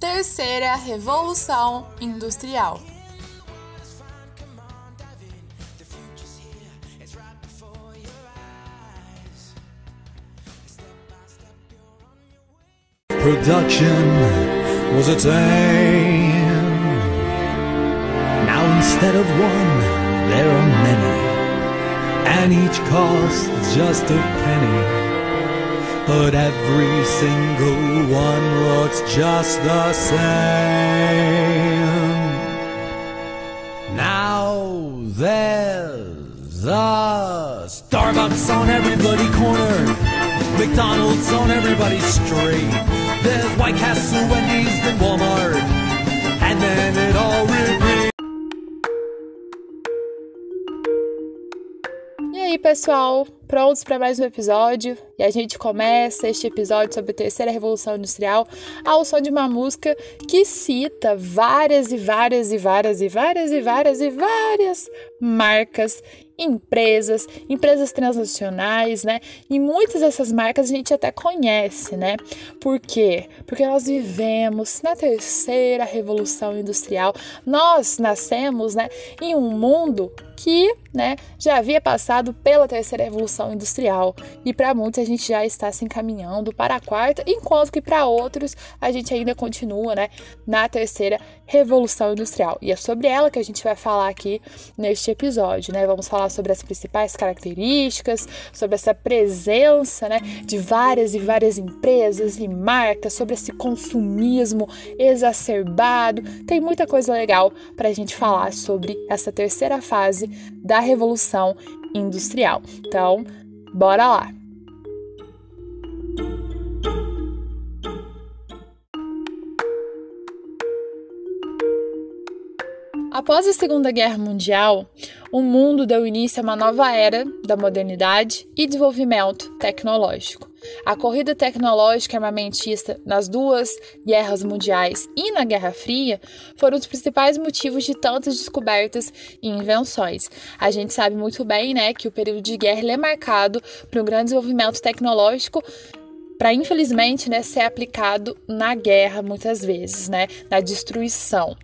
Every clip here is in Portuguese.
Terceira Revolução Industrial. Production was a thing. Now instead of one, there are many, and each costs just a penny. But every single one looks just the same. Now there's a Starbucks on every bloody corner, McDonald's on everybody's street. There's White Castle, Wendy's, and Walmart, and then it all pessoal, prontos para mais um episódio? E a gente começa este episódio sobre a terceira revolução industrial ao som de uma música que cita várias e várias e várias e várias e várias e várias marcas, empresas, empresas transnacionais, né? E muitas dessas marcas a gente até conhece, né? Por quê? Porque nós vivemos na terceira revolução industrial. Nós nascemos, né, em um mundo que, né, já havia passado pela terceira revolução industrial e para muitos a gente já está se encaminhando para a quarta, enquanto que para outros a gente ainda continua, né, na terceira revolução industrial. E é sobre ela que a gente vai falar aqui neste episódio, né? Vamos falar sobre as principais características, sobre essa presença, né, de várias e várias empresas e marcas, sobre esse consumismo exacerbado. Tem muita coisa legal para a gente falar sobre essa terceira fase da revolução industrial. Então, bora lá. Após a Segunda Guerra Mundial, o mundo deu início a uma nova era da modernidade e desenvolvimento tecnológico. A corrida tecnológica armamentista nas duas guerras mundiais e na Guerra Fria foram os principais motivos de tantas descobertas e invenções. A gente sabe muito bem, né, que o período de guerra é marcado por um grande desenvolvimento tecnológico para infelizmente né, ser aplicado na guerra muitas vezes, né, na destruição.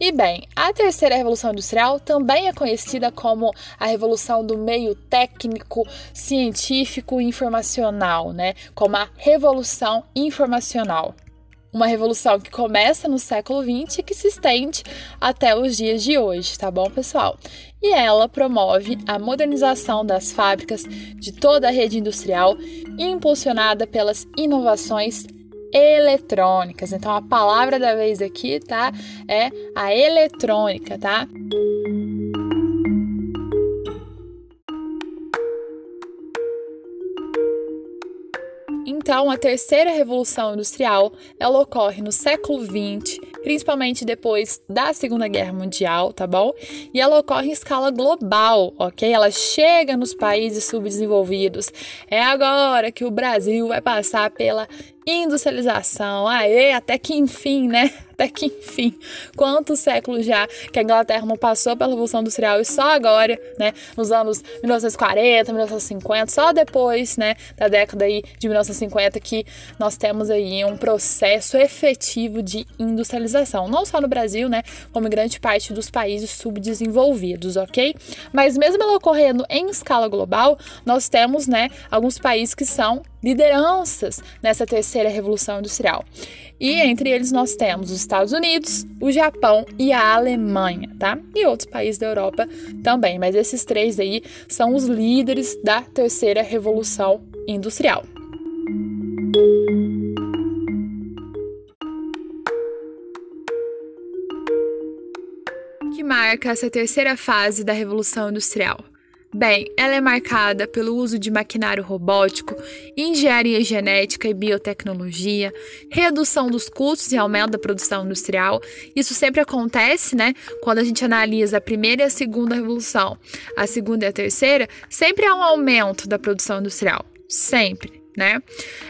E bem, a terceira revolução industrial também é conhecida como a revolução do meio técnico, científico e informacional, né, como a revolução informacional. Uma revolução que começa no século XX e que se estende até os dias de hoje, tá bom, pessoal? E ela promove a modernização das fábricas de toda a rede industrial, impulsionada pelas inovações eletrônicas. Então a palavra da vez aqui, tá? É a eletrônica, tá? Então, a terceira revolução industrial, ela ocorre no século XX, principalmente depois da Segunda Guerra Mundial, tá bom? E ela ocorre em escala global, ok? Ela chega nos países subdesenvolvidos. É agora que o Brasil vai passar pela industrialização. Aê, até que enfim, né? Até que enfim. Quantos séculos já que a Inglaterra não passou pela Revolução Industrial e só agora, né, nos anos 1940, 1950, só depois, né, da década aí de 1950 que nós temos aí um processo efetivo de industrialização, não só no Brasil, né, como em grande parte dos países subdesenvolvidos, OK? Mas mesmo ela ocorrendo em escala global, nós temos, né, alguns países que são lideranças nessa terceira revolução industrial. E entre eles nós temos os Estados Unidos, o Japão e a Alemanha, tá? E outros países da Europa também, mas esses três aí são os líderes da terceira revolução industrial. Que marca essa terceira fase da revolução industrial? Bem, ela é marcada pelo uso de maquinário robótico, engenharia genética e biotecnologia, redução dos custos e aumento da produção industrial. Isso sempre acontece, né? Quando a gente analisa a primeira e a segunda revolução. A segunda e a terceira, sempre há um aumento da produção industrial. Sempre. Né?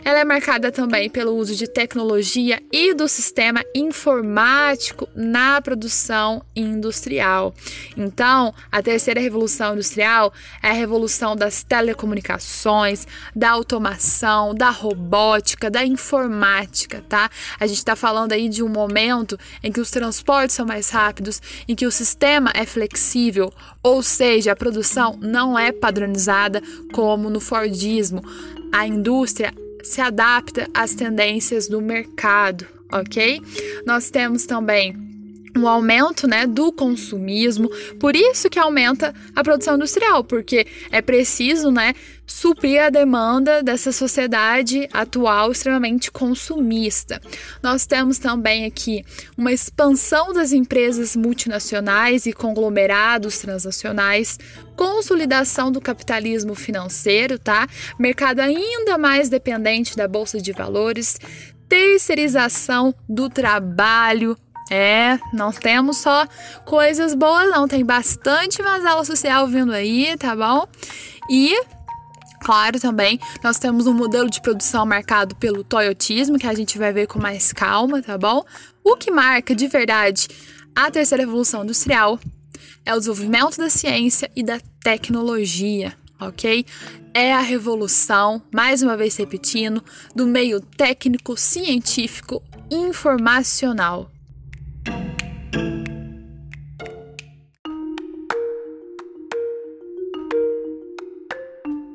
Ela é marcada também pelo uso de tecnologia e do sistema informático na produção industrial. Então, a terceira revolução industrial é a revolução das telecomunicações, da automação, da robótica, da informática, tá? A gente está falando aí de um momento em que os transportes são mais rápidos, em que o sistema é flexível, ou seja, a produção não é padronizada como no Fordismo a indústria se adapta às tendências do mercado, ok? Nós temos também um aumento né, do consumismo, por isso que aumenta a produção industrial, porque é preciso né, suprir a demanda dessa sociedade atual extremamente consumista. Nós temos também aqui uma expansão das empresas multinacionais e conglomerados transnacionais, consolidação do capitalismo financeiro, tá? Mercado ainda mais dependente da bolsa de valores, terceirização do trabalho, é, não temos só coisas boas, não. Tem bastante mazela social vindo aí, tá bom? E Claro, também nós temos um modelo de produção marcado pelo toyotismo, que a gente vai ver com mais calma, tá bom? O que marca de verdade a terceira revolução industrial é o desenvolvimento da ciência e da tecnologia, ok? É a revolução, mais uma vez repetindo, do meio técnico, científico, informacional.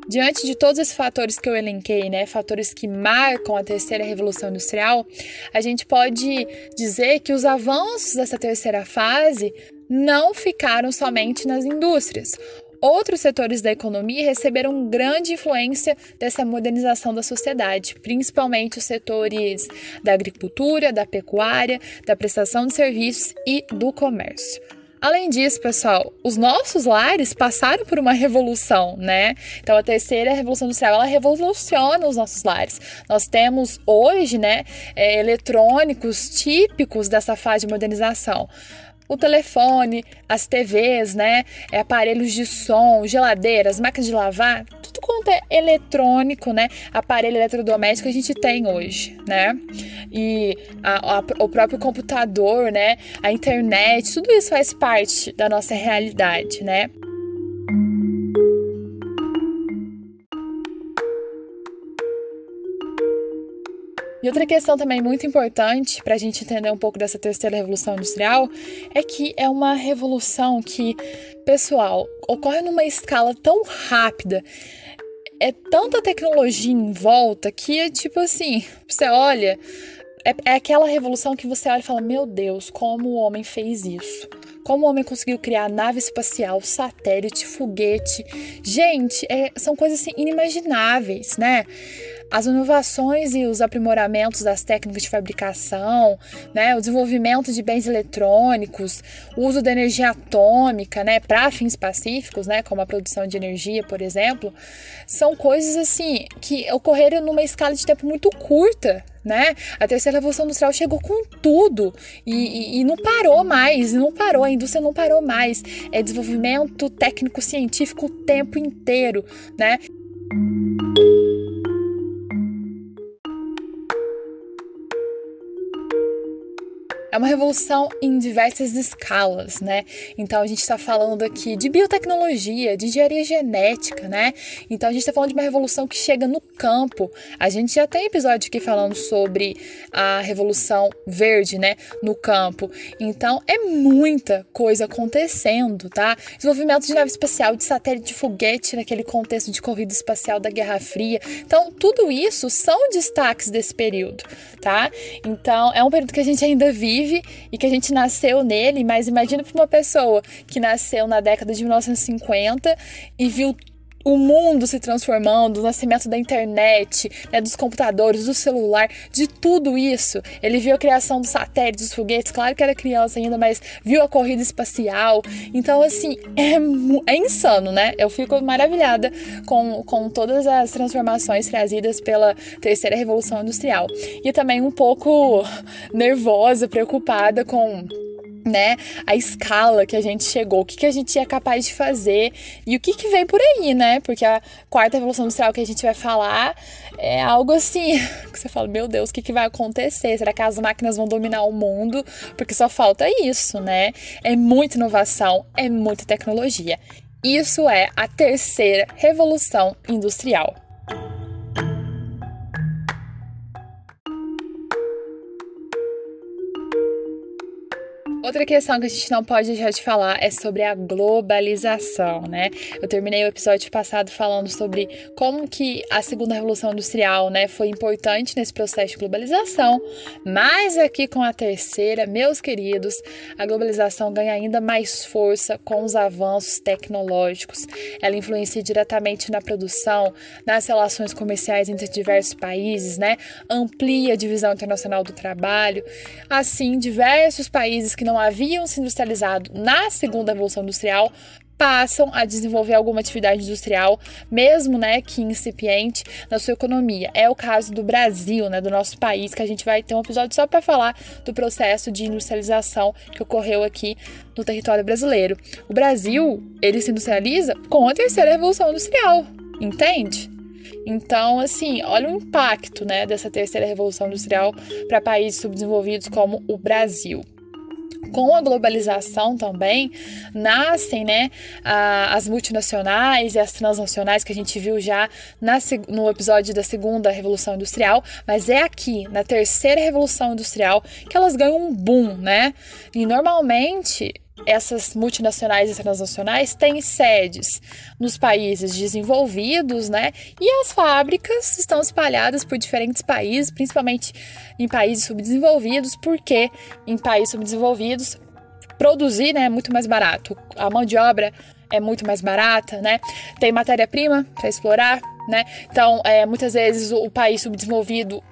Diante de todos esses fatores que eu elenquei, né, fatores que marcam a terceira revolução industrial, a gente pode dizer que os avanços dessa terceira fase não ficaram somente nas indústrias. Outros setores da economia receberam grande influência dessa modernização da sociedade, principalmente os setores da agricultura, da pecuária, da prestação de serviços e do comércio. Além disso, pessoal, os nossos lares passaram por uma revolução, né? Então, a terceira revolução industrial, ela revoluciona os nossos lares. Nós temos hoje, né, é, eletrônicos típicos dessa fase de modernização o telefone, as TVs, né, é, aparelhos de som, geladeiras, máquinas de lavar, tudo quanto é eletrônico, né, aparelho eletrodoméstico a gente tem hoje, né, e a, a, o próprio computador, né, a internet, tudo isso faz parte da nossa realidade, né. E outra questão também muito importante para a gente entender um pouco dessa terceira revolução industrial é que é uma revolução que, pessoal, ocorre numa escala tão rápida, é tanta tecnologia em volta que é tipo assim, você olha, é, é aquela revolução que você olha e fala: Meu Deus, como o homem fez isso? Como o homem conseguiu criar nave espacial, satélite, foguete? Gente, é, são coisas assim, inimagináveis, né? as inovações e os aprimoramentos das técnicas de fabricação, né, o desenvolvimento de bens eletrônicos, o uso da energia atômica, né, para fins pacíficos, né, como a produção de energia, por exemplo, são coisas assim que ocorreram numa escala de tempo muito curta, né? A terceira revolução industrial chegou com tudo e, e, e, não parou mais, não parou, a indústria não parou mais. É desenvolvimento técnico-científico o tempo inteiro, né? É uma revolução em diversas escalas, né? Então a gente está falando aqui de biotecnologia, de engenharia genética, né? Então a gente está falando de uma revolução que chega no campo. A gente já tem episódio aqui falando sobre a revolução verde, né? No campo. Então é muita coisa acontecendo, tá? Desenvolvimento de nave espacial, de satélite de foguete naquele contexto de corrida espacial da Guerra Fria. Então tudo isso são destaques desse período, tá? Então é um período que a gente ainda vive vive e que a gente nasceu nele, mas imagina para uma pessoa que nasceu na década de 1950 e viu o mundo se transformando, o nascimento da internet, né, dos computadores, do celular, de tudo isso. Ele viu a criação dos satélites, dos foguetes, claro que era criança ainda, mas viu a corrida espacial. Então, assim, é, é insano, né? Eu fico maravilhada com, com todas as transformações trazidas pela terceira revolução industrial. E também um pouco nervosa, preocupada com né, a escala que a gente chegou, o que, que a gente é capaz de fazer e o que, que vem por aí, né? Porque a quarta revolução industrial que a gente vai falar é algo assim que você fala, meu Deus, o que, que vai acontecer? Será que as máquinas vão dominar o mundo? Porque só falta isso, né? É muita inovação, é muita tecnologia. Isso é a terceira revolução industrial. Outra questão que a gente não pode deixar de falar é sobre a globalização, né? Eu terminei o episódio passado falando sobre como que a segunda revolução industrial, né, foi importante nesse processo de globalização, mas aqui com a terceira, meus queridos, a globalização ganha ainda mais força com os avanços tecnológicos. Ela influencia diretamente na produção, nas relações comerciais entre diversos países, né? Amplia a divisão internacional do trabalho. Assim, diversos países que haviam se industrializado na segunda revolução industrial passam a desenvolver alguma atividade industrial, mesmo né, que incipiente, na sua economia. É o caso do Brasil, né, do nosso país, que a gente vai ter um episódio só para falar do processo de industrialização que ocorreu aqui no território brasileiro. O Brasil, ele se industrializa com a terceira revolução industrial, entende? Então, assim, olha o impacto né, dessa terceira revolução industrial para países subdesenvolvidos como o Brasil com a globalização também nascem né, as multinacionais e as transnacionais que a gente viu já na, no episódio da segunda revolução industrial, mas é aqui na terceira revolução industrial que elas ganham um boom, né? E normalmente essas multinacionais e transnacionais têm sedes nos países desenvolvidos, né? E as fábricas estão espalhadas por diferentes países, principalmente em países subdesenvolvidos, porque em países subdesenvolvidos produzir né, é muito mais barato. A mão de obra é muito mais barata, né? Tem matéria-prima para explorar, né? Então, é, muitas vezes o, o país subdesenvolvido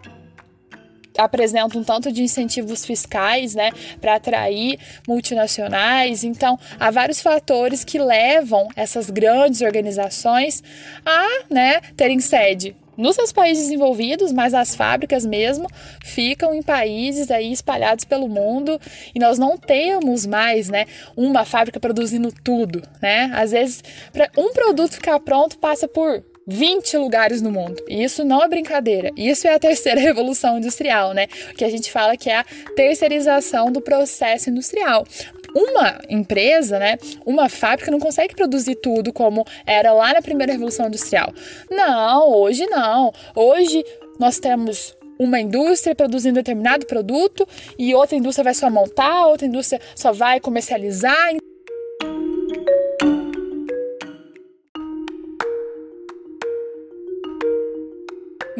apresenta um tanto de incentivos fiscais, né, para atrair multinacionais. Então, há vários fatores que levam essas grandes organizações a, né, terem sede nos seus países desenvolvidos, mas as fábricas mesmo ficam em países aí espalhados pelo mundo e nós não temos mais, né, uma fábrica produzindo tudo, né? Às vezes, para um produto ficar pronto passa por 20 lugares no mundo. E isso não é brincadeira. Isso é a terceira revolução industrial, né? Que a gente fala que é a terceirização do processo industrial. Uma empresa, né, uma fábrica não consegue produzir tudo como era lá na primeira revolução industrial. Não, hoje não. Hoje nós temos uma indústria produzindo determinado produto e outra indústria vai só montar, outra indústria só vai comercializar.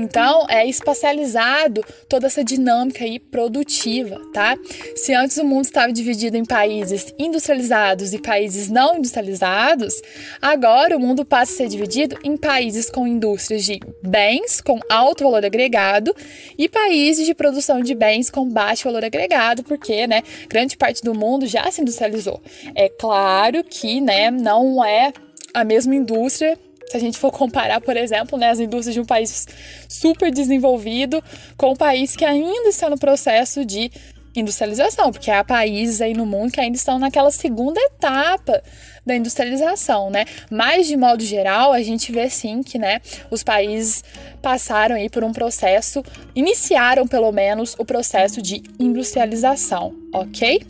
Então, é espacializado toda essa dinâmica aí produtiva, tá? Se antes o mundo estava dividido em países industrializados e países não industrializados, agora o mundo passa a ser dividido em países com indústrias de bens com alto valor agregado e países de produção de bens com baixo valor agregado, porque, né, grande parte do mundo já se industrializou. É claro que, né, não é a mesma indústria se a gente for comparar, por exemplo, né, as indústrias de um país super desenvolvido com um país que ainda está no processo de industrialização, porque há países aí no mundo que ainda estão naquela segunda etapa da industrialização, né? Mas de modo geral, a gente vê sim que, né, os países passaram aí por um processo, iniciaram pelo menos o processo de industrialização, OK?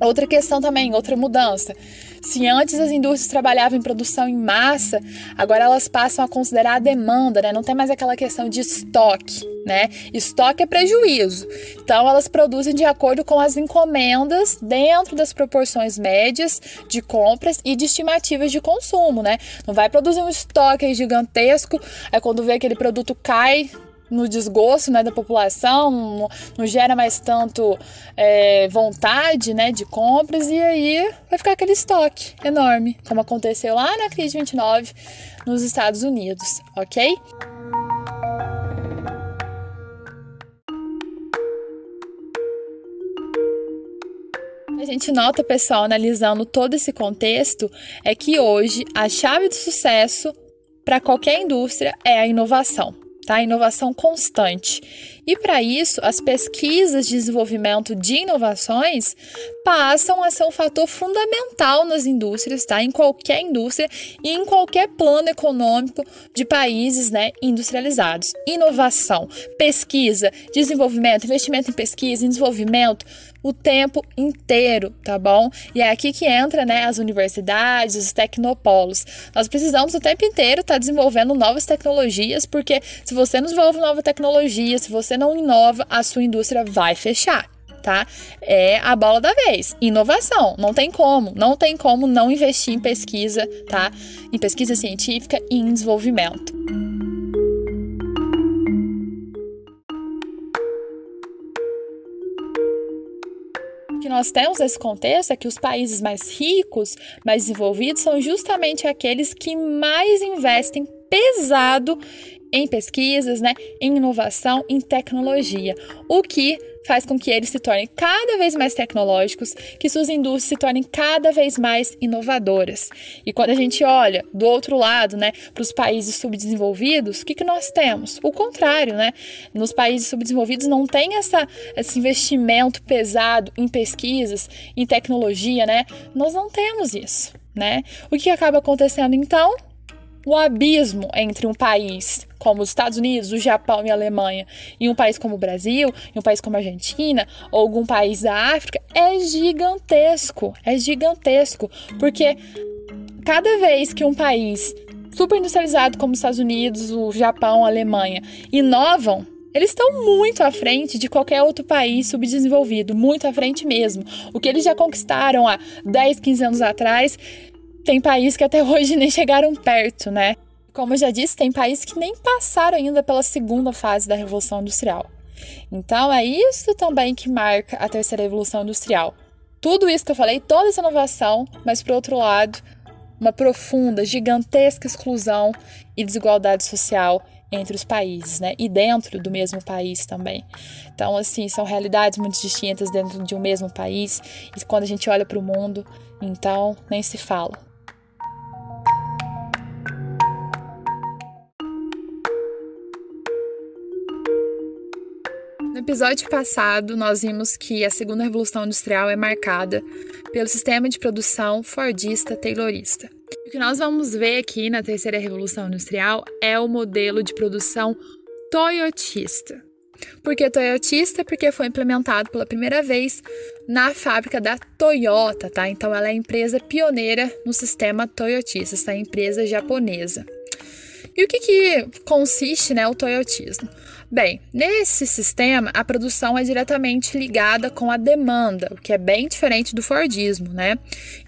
Outra questão também, outra mudança. Se antes as indústrias trabalhavam em produção em massa, agora elas passam a considerar a demanda, né? Não tem mais aquela questão de estoque, né? Estoque é prejuízo. Então elas produzem de acordo com as encomendas dentro das proporções médias de compras e de estimativas de consumo, né? Não vai produzir um estoque gigantesco, aí quando vê aquele produto cai no desgosto né, da população, não, gera mais tanto é, vontade né, de compras e aí vai ficar aquele estoque enorme, como aconteceu lá na crise de 29 nos Estados Unidos, ok? A gente nota, pessoal, analisando todo esse contexto, é que hoje a chave do sucesso para qualquer indústria é a inovação tá? Inovação constante. E para isso, as pesquisas de desenvolvimento de inovações passam a ser um fator fundamental nas indústrias, tá? Em qualquer indústria e em qualquer plano econômico de países, né, industrializados. Inovação, pesquisa, desenvolvimento, investimento em pesquisa, em desenvolvimento, o tempo inteiro, tá bom? E é aqui que entra, né, as universidades, os tecnopolos. Nós precisamos o tempo inteiro estar tá desenvolvendo novas tecnologias, porque se você não desenvolve nova tecnologia, se você não inova, a sua indústria vai fechar. Tá? É a bola da vez. Inovação, não tem como, não tem como não investir em pesquisa, tá? Em pesquisa científica e em desenvolvimento. Que nós temos nesse contexto é que os países mais ricos, mais desenvolvidos, são justamente aqueles que mais investem pesado em pesquisas, né, em inovação, em tecnologia, o que faz com que eles se tornem cada vez mais tecnológicos, que suas indústrias se tornem cada vez mais inovadoras. E quando a gente olha do outro lado, né, para os países subdesenvolvidos, o que, que nós temos? O contrário, né? Nos países subdesenvolvidos não tem essa, esse investimento pesado em pesquisas, em tecnologia, né? Nós não temos isso, né? O que acaba acontecendo então? o abismo entre um país como os Estados Unidos, o Japão e a Alemanha e um país como o Brasil, e um país como a Argentina ou algum país da África é gigantesco, é gigantesco, porque cada vez que um país super industrializado como os Estados Unidos, o Japão, a Alemanha inovam, eles estão muito à frente de qualquer outro país subdesenvolvido, muito à frente mesmo. O que eles já conquistaram há 10, 15 anos atrás, tem países que até hoje nem chegaram perto, né? Como eu já disse, tem países que nem passaram ainda pela segunda fase da Revolução Industrial. Então é isso também que marca a terceira Revolução Industrial. Tudo isso que eu falei, toda essa inovação, mas por outro lado, uma profunda, gigantesca exclusão e desigualdade social entre os países, né? E dentro do mesmo país também. Então, assim, são realidades muito distintas dentro de um mesmo país. E quando a gente olha para o mundo, então nem se fala. Episódio passado, nós vimos que a segunda revolução industrial é marcada pelo sistema de produção fordista taylorista. O que nós vamos ver aqui na terceira revolução industrial é o modelo de produção toyotista. Por que toyotista? Porque foi implementado pela primeira vez na fábrica da Toyota, tá? Então ela é a empresa pioneira no sistema toyotista, essa empresa japonesa. E o que, que consiste né, o toyotismo? Bem, nesse sistema, a produção é diretamente ligada com a demanda, o que é bem diferente do Fordismo, né?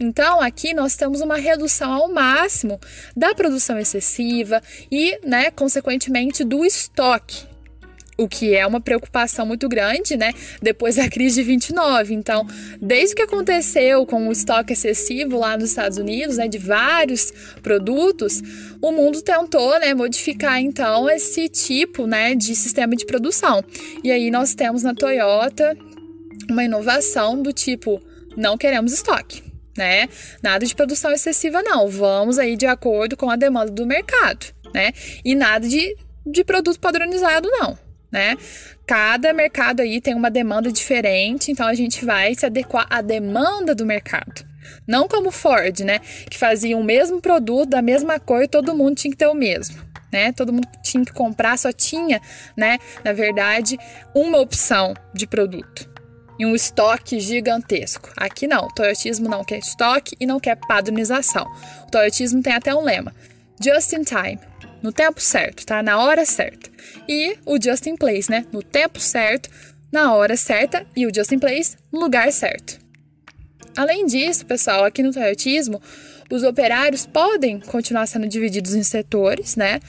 Então, aqui nós temos uma redução ao máximo da produção excessiva e, né, consequentemente, do estoque o que é uma preocupação muito grande, né? Depois da crise de 29. Então, desde que aconteceu com o estoque excessivo lá nos Estados Unidos, né, de vários produtos, o mundo tentou, né, modificar então esse tipo, né, de sistema de produção. E aí nós temos na Toyota uma inovação do tipo não queremos estoque. Né? Nada de produção excessiva, não. Vamos aí de acordo com a demanda do mercado, né? E nada de, de produto padronizado, não né? Cada mercado aí tem uma demanda diferente, então a gente vai se adequar à demanda do mercado. Não como Ford, né? Que fazia o mesmo produto, da mesma cor, e todo mundo tinha que ter o mesmo. Né? Todo mundo tinha que comprar, só tinha, né, na verdade, uma opção de produto e um estoque gigantesco. Aqui não, o Toyotismo não quer estoque e não quer padronização. O Toyotismo tem até um lema: just in time, no tempo certo, tá? Na hora certa. E o just in place, né? No tempo certo, na hora certa e o just in place no lugar certo. Além disso, pessoal, aqui no Toyotismo, os operários podem continuar sendo divididos em setores, né?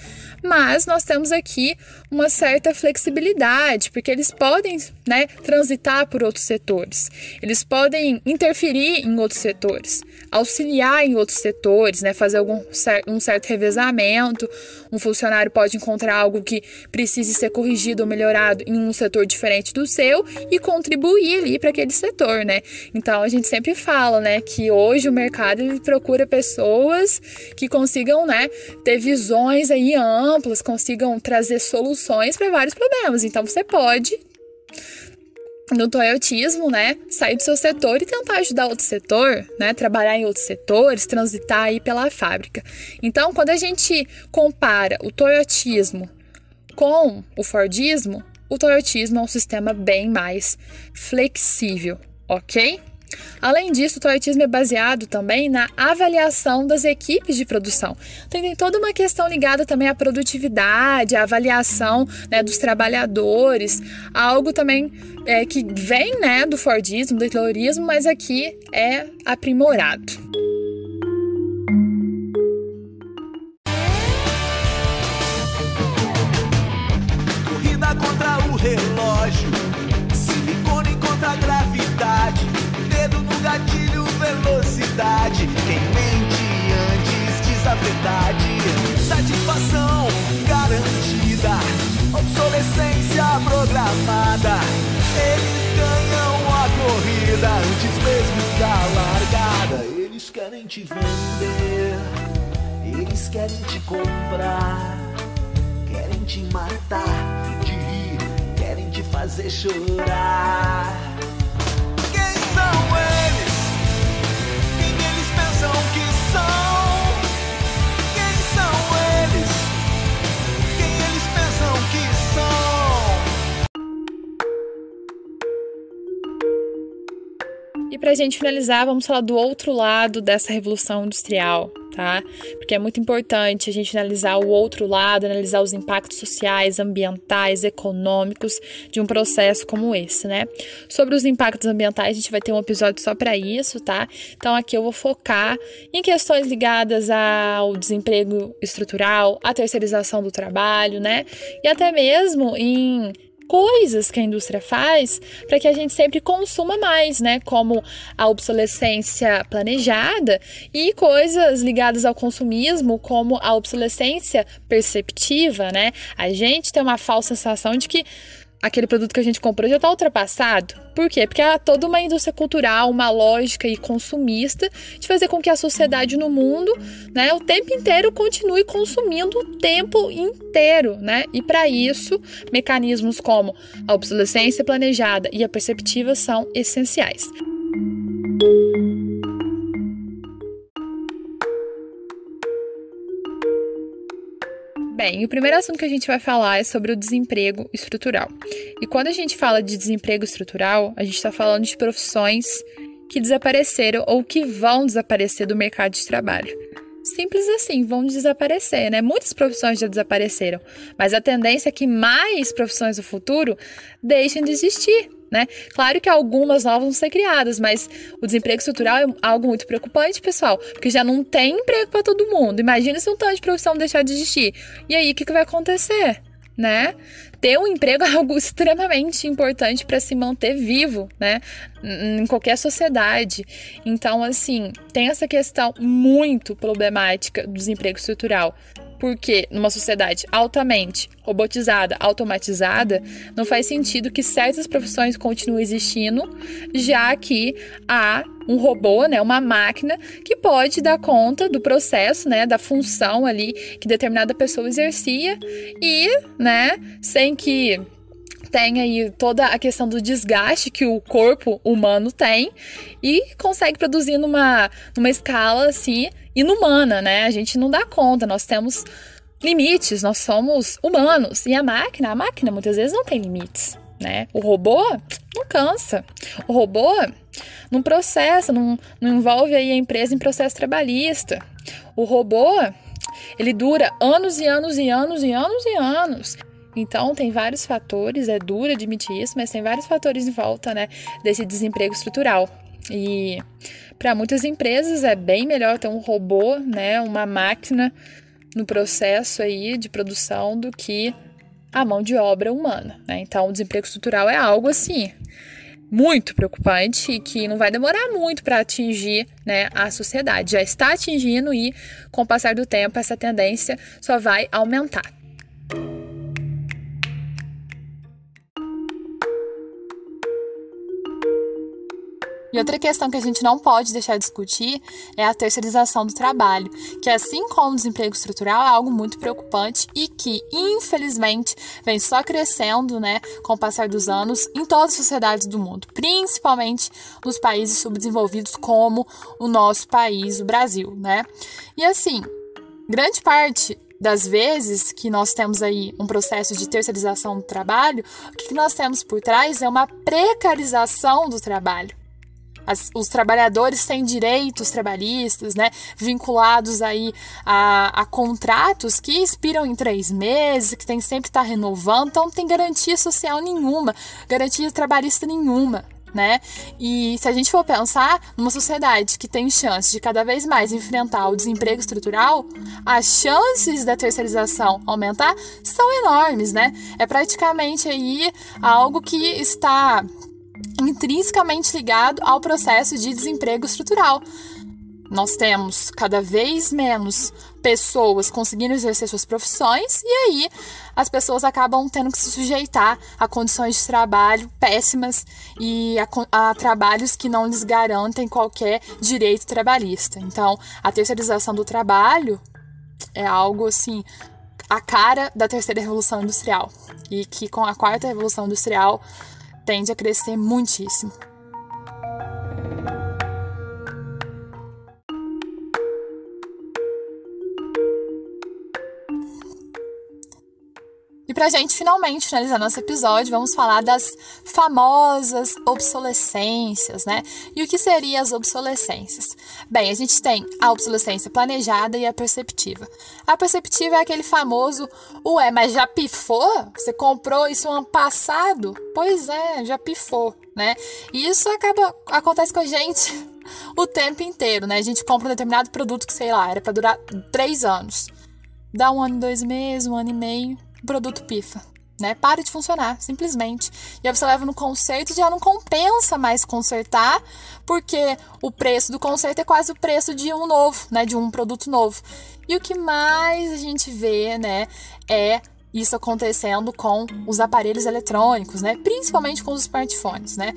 Mas nós temos aqui uma certa flexibilidade, porque eles podem, né, transitar por outros setores. Eles podem interferir em outros setores. Auxiliar em outros setores, né? Fazer algum um certo revezamento. Um funcionário pode encontrar algo que precise ser corrigido ou melhorado em um setor diferente do seu e contribuir ali para aquele setor, né? Então a gente sempre fala, né, que hoje o mercado ele procura pessoas que consigam, né, ter visões aí amplas, consigam trazer soluções para vários problemas. Então você pode no toyotismo, né, sair do seu setor e tentar ajudar outro setor, né, trabalhar em outros setores, transitar aí pela fábrica. Então, quando a gente compara o toyotismo com o fordismo, o toyotismo é um sistema bem mais flexível, ok? Além disso, o toyotismo é baseado também na avaliação das equipes de produção. Então, tem toda uma questão ligada também à produtividade, à avaliação né, dos trabalhadores, algo também é, que vem né, do Fordismo, do Taylorismo, mas aqui é aprimorado. Relógio, gatilho, velocidade. Quem mente antes diz a verdade, satisfação garantida, obsolescência programada. Eles ganham a corrida antes mesmo da largada. Eles querem te vender, eles querem te comprar, querem te matar de rir, querem te fazer chorar. Para a gente finalizar, vamos falar do outro lado dessa revolução industrial, tá? Porque é muito importante a gente analisar o outro lado, analisar os impactos sociais, ambientais, econômicos de um processo como esse, né? Sobre os impactos ambientais, a gente vai ter um episódio só para isso, tá? Então aqui eu vou focar em questões ligadas ao desemprego estrutural, à terceirização do trabalho, né? E até mesmo em coisas que a indústria faz para que a gente sempre consuma mais, né? Como a obsolescência planejada e coisas ligadas ao consumismo, como a obsolescência perceptiva, né? A gente tem uma falsa sensação de que aquele produto que a gente comprou já está ultrapassado. Por quê? Porque há toda uma indústria cultural, uma lógica e consumista de fazer com que a sociedade no mundo, né, o tempo inteiro continue consumindo o tempo inteiro, né? E para isso, mecanismos como a obsolescência planejada e a perceptiva são essenciais. Bem, o primeiro assunto que a gente vai falar é sobre o desemprego estrutural. E quando a gente fala de desemprego estrutural, a gente está falando de profissões que desapareceram ou que vão desaparecer do mercado de trabalho. Simples assim, vão desaparecer, né? Muitas profissões já desapareceram, mas a tendência é que mais profissões do futuro deixem de existir né? Claro que algumas novas vão ser criadas, mas o desemprego estrutural é algo muito preocupante, pessoal, porque já não tem emprego para todo mundo. Imagina se um tanto de profissão deixar de existir. E aí, o que, que vai acontecer? Né? Ter um emprego é algo extremamente importante para se manter vivo, né? Em qualquer sociedade. Então, assim, tem essa questão muito problemática do desemprego estrutural porque numa sociedade altamente robotizada, automatizada, não faz sentido que certas profissões continuem existindo, já que há um robô, né, uma máquina que pode dar conta do processo, né, da função ali que determinada pessoa exercia e, né, sem que tem aí toda a questão do desgaste que o corpo humano tem e consegue produzir numa, numa escala assim inumana, né? A gente não dá conta, nós temos limites, nós somos humanos e a máquina, a máquina muitas vezes não tem limites, né? O robô não cansa. O robô não processa, não, não envolve aí a empresa em processo trabalhista. O robô, ele dura anos e anos e anos e anos e anos. Então, tem vários fatores, é duro admitir isso, mas tem vários fatores em volta, né, desse desemprego estrutural. E para muitas empresas é bem melhor ter um robô, né, uma máquina no processo aí de produção do que a mão de obra humana, né? Então, o desemprego estrutural é algo assim muito preocupante e que não vai demorar muito para atingir né, a sociedade. Já está atingindo e, com o passar do tempo, essa tendência só vai aumentar. E outra questão que a gente não pode deixar de discutir é a terceirização do trabalho, que assim como o desemprego estrutural é algo muito preocupante e que, infelizmente, vem só crescendo, né, com o passar dos anos em todas as sociedades do mundo, principalmente nos países subdesenvolvidos como o nosso país, o Brasil, né? E assim, grande parte das vezes que nós temos aí um processo de terceirização do trabalho, o que nós temos por trás é uma precarização do trabalho. As, os trabalhadores têm direitos trabalhistas, né, vinculados aí a, a, contratos que expiram em três meses, que tem sempre estar tá renovando, então não tem garantia social nenhuma, garantia trabalhista nenhuma. Né? E se a gente for pensar numa sociedade que tem chance de cada vez mais enfrentar o desemprego estrutural, as chances da terceirização aumentar são enormes, né? É praticamente aí algo que está intrinsecamente ligado ao processo de desemprego estrutural. Nós temos cada vez menos pessoas conseguindo exercer suas profissões e aí as pessoas acabam tendo que se sujeitar a condições de trabalho péssimas e a, a trabalhos que não lhes garantem qualquer direito trabalhista. Então, a terceirização do trabalho é algo assim a cara da terceira revolução industrial e que com a quarta revolução industrial tende a crescer muitíssimo. E para a gente finalmente finalizar nosso episódio, vamos falar das famosas obsolescências, né? E o que seriam as obsolescências? Bem, a gente tem a obsolescência planejada e a perceptiva. A perceptiva é aquele famoso, ué, mas já pifou? Você comprou isso ano passado? Pois é, já pifou, né? E isso acaba acontece com a gente o tempo inteiro, né? A gente compra um determinado produto que, sei lá, era para durar três anos. Dá um ano, dois meses, um ano e meio, o produto pifa. Né? Para de funcionar, simplesmente. E aí você leva no conserto e já não compensa mais consertar, porque o preço do conserto é quase o preço de um novo, né? De um produto novo. E o que mais a gente vê, né, é isso acontecendo com os aparelhos eletrônicos, né? Principalmente com os smartphones, né?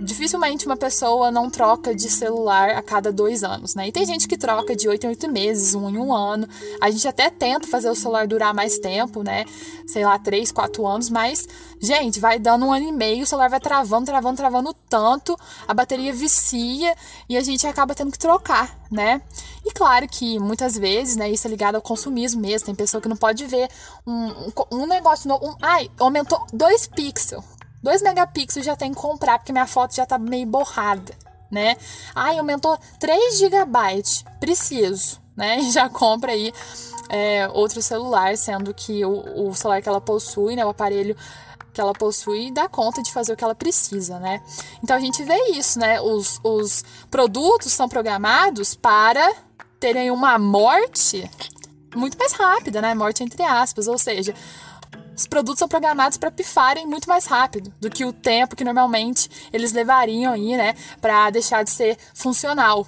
Dificilmente uma pessoa não troca de celular a cada dois anos, né? E tem gente que troca de oito em oito meses, um em um ano. A gente até tenta fazer o celular durar mais tempo, né? Sei lá, três, quatro anos, mas, gente, vai dando um ano e meio, o celular vai travando, travando, travando tanto, a bateria vicia e a gente acaba tendo que trocar, né? E claro que muitas vezes, né, isso é ligado ao consumismo mesmo. Tem pessoa que não pode ver um, um, um negócio novo. Um, ai, aumentou dois pixels 2 megapixels já tem que comprar, porque minha foto já tá meio borrada, né? Ai, aumentou 3 gigabytes, preciso, né? Já compra aí é, outro celular, sendo que o, o celular que ela possui, né, o aparelho que ela possui dá conta de fazer o que ela precisa, né? Então a gente vê isso, né? Os, os produtos são programados para terem uma morte muito mais rápida, né? Morte entre aspas, ou seja, os produtos são programados para pifarem muito mais rápido do que o tempo que normalmente eles levariam aí, né, para deixar de ser funcional.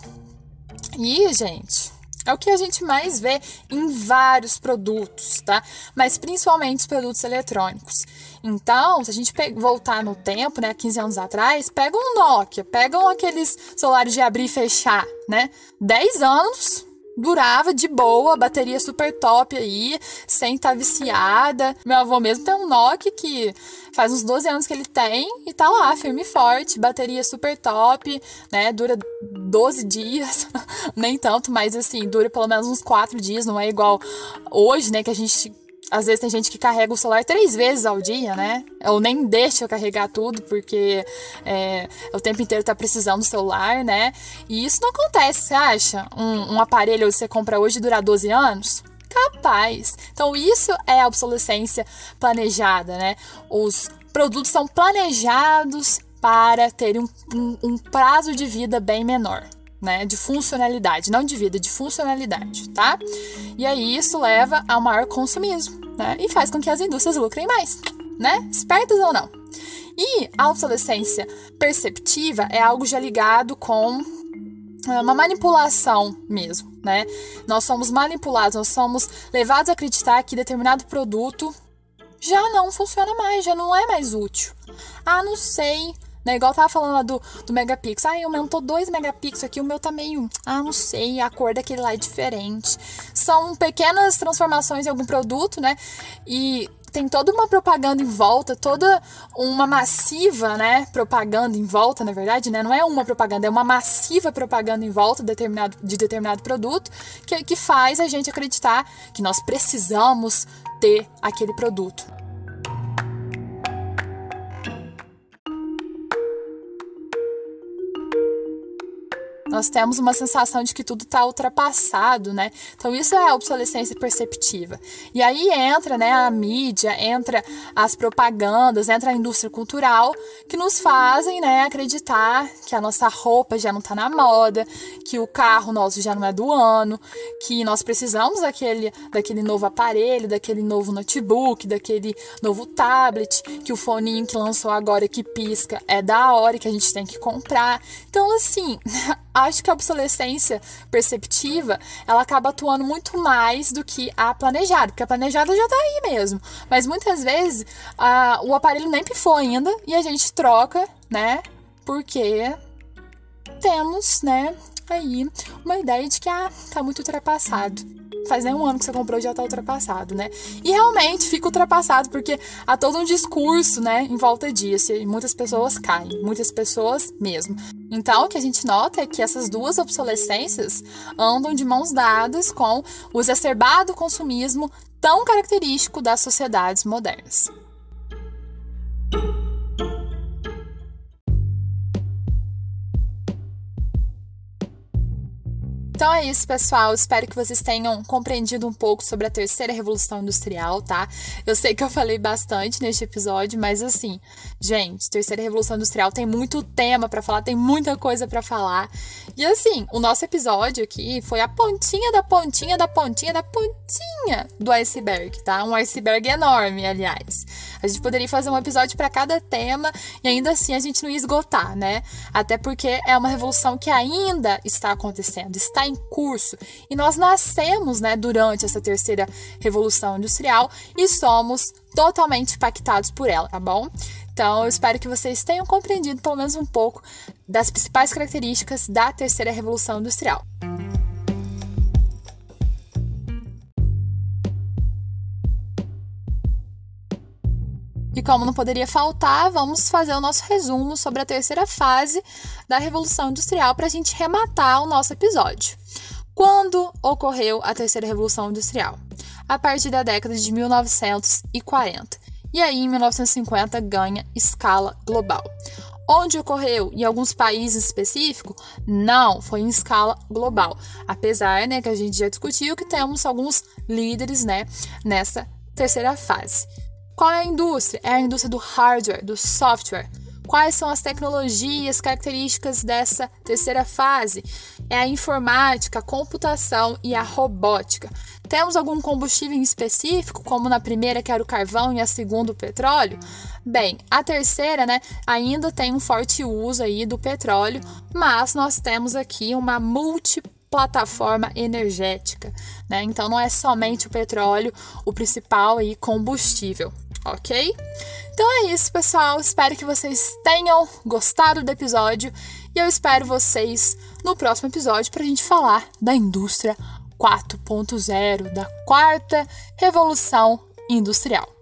E, gente, é o que a gente mais vê em vários produtos, tá? Mas principalmente os produtos eletrônicos. Então, se a gente voltar no tempo, né, 15 anos atrás, pega um Nokia, pegam aqueles celulares de abrir e fechar, né? 10 anos, durava de boa, bateria super top aí, sem estar tá viciada. Meu avô mesmo tem um Nokia que faz uns 12 anos que ele tem e tá lá, firme e forte, bateria super top, né? Dura 12 dias, nem tanto, mas assim, dura pelo menos uns 4 dias, não é igual hoje, né, que a gente às vezes tem gente que carrega o celular três vezes ao dia, né? Ou nem deixa eu carregar tudo, porque é, o tempo inteiro tá precisando do celular, né? E isso não acontece, você acha? Um, um aparelho você compra hoje dura 12 anos? Capaz. Então, isso é obsolescência planejada, né? Os produtos são planejados para terem um, um, um prazo de vida bem menor né, de funcionalidade, não de vida, de funcionalidade, tá? E aí isso leva ao maior consumismo, né? E faz com que as indústrias lucrem mais, né? Espertas ou não? E a obsolescência perceptiva é algo já ligado com é, uma manipulação mesmo, né? Nós somos manipulados, nós somos levados a acreditar que determinado produto já não funciona mais, já não é mais útil. Ah, não sei. Né? Igual eu tava falando lá do, do megapixel. Ah, aumentou 2 megapixels aqui, o meu tá meio. Ah, não sei, a cor daquele lá é diferente. São pequenas transformações em algum produto, né? E tem toda uma propaganda em volta, toda uma massiva, né, propaganda em volta, na verdade, né, não é uma propaganda, é uma massiva propaganda em volta de determinado, de determinado produto que, que faz a gente acreditar que nós precisamos ter aquele produto. Nós temos uma sensação de que tudo está ultrapassado, né? Então isso é a obsolescência perceptiva. E aí entra, né, a mídia, entra as propagandas, entra a indústria cultural que nos fazem, né, acreditar que a nossa roupa já não está na moda, que o carro nosso já não é do ano, que nós precisamos daquele, daquele novo aparelho, daquele novo notebook, daquele novo tablet, que o foninho que lançou agora que pisca é da hora que a gente tem que comprar. Então assim, acho que a obsolescência perceptiva ela acaba atuando muito mais do que a planejada, porque a planejada já tá aí mesmo. Mas muitas vezes a, o aparelho nem pifou ainda e a gente troca, né? Porque temos, né, aí uma ideia de que ah, tá muito ultrapassado faz nem um ano que você comprou já tá ultrapassado, né? E realmente fica ultrapassado porque há todo um discurso, né, em volta disso e muitas pessoas caem, muitas pessoas mesmo. Então, o que a gente nota é que essas duas obsolescências andam de mãos dadas com o exacerbado consumismo tão característico das sociedades modernas. Então é isso, pessoal. Espero que vocês tenham compreendido um pouco sobre a terceira revolução industrial, tá? Eu sei que eu falei bastante neste episódio, mas assim, gente, terceira revolução industrial tem muito tema para falar, tem muita coisa para falar. E assim, o nosso episódio aqui foi a pontinha da pontinha da pontinha da pontinha do iceberg, tá? Um iceberg enorme, aliás. A gente poderia fazer um episódio para cada tema e ainda assim a gente não ia esgotar, né? Até porque é uma revolução que ainda está acontecendo, está em curso. E nós nascemos, né, durante essa terceira revolução industrial e somos totalmente impactados por ela, tá bom? Então, eu espero que vocês tenham compreendido pelo menos um pouco das principais características da terceira revolução industrial. E como não poderia faltar, vamos fazer o nosso resumo sobre a terceira fase da Revolução Industrial para a gente rematar o nosso episódio. Quando ocorreu a terceira Revolução Industrial? A partir da década de 1940. E aí, em 1950, ganha escala global. Onde ocorreu? Em alguns países específicos? Não, foi em escala global. Apesar, né, que a gente já discutiu que temos alguns líderes, né, nessa terceira fase. Qual é a indústria? É a indústria do hardware, do software. Quais são as tecnologias, características dessa terceira fase? É a informática, a computação e a robótica. Temos algum combustível em específico, como na primeira que era o carvão e a segunda o petróleo? Bem, a terceira, né, ainda tem um forte uso aí do petróleo, mas nós temos aqui uma múltipla plataforma energética, né? Então não é somente o petróleo o principal aí combustível ok? Então é isso, pessoal. Espero que vocês tenham gostado do episódio e eu espero vocês no próximo episódio para a gente falar da indústria 4.0, da quarta revolução industrial.